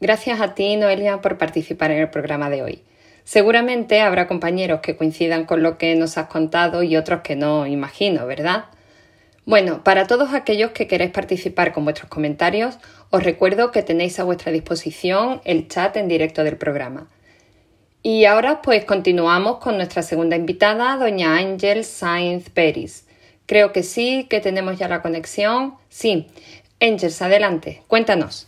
Gracias a ti, Noelia, por participar en el programa de hoy. Seguramente habrá compañeros que coincidan con lo que nos has contado y otros que no, imagino, ¿verdad? Bueno, para todos aquellos que queréis participar con vuestros comentarios, os recuerdo que tenéis a vuestra disposición el chat en directo del programa. Y ahora pues continuamos con nuestra segunda invitada, doña Ángel Sainz Peris. Creo que sí, que tenemos ya la conexión. Sí. Ángel, adelante, cuéntanos.